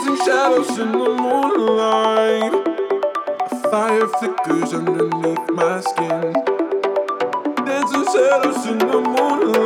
Dancing shadows in the moonlight. A fire flickers underneath my skin. Dancing shadows in the moonlight.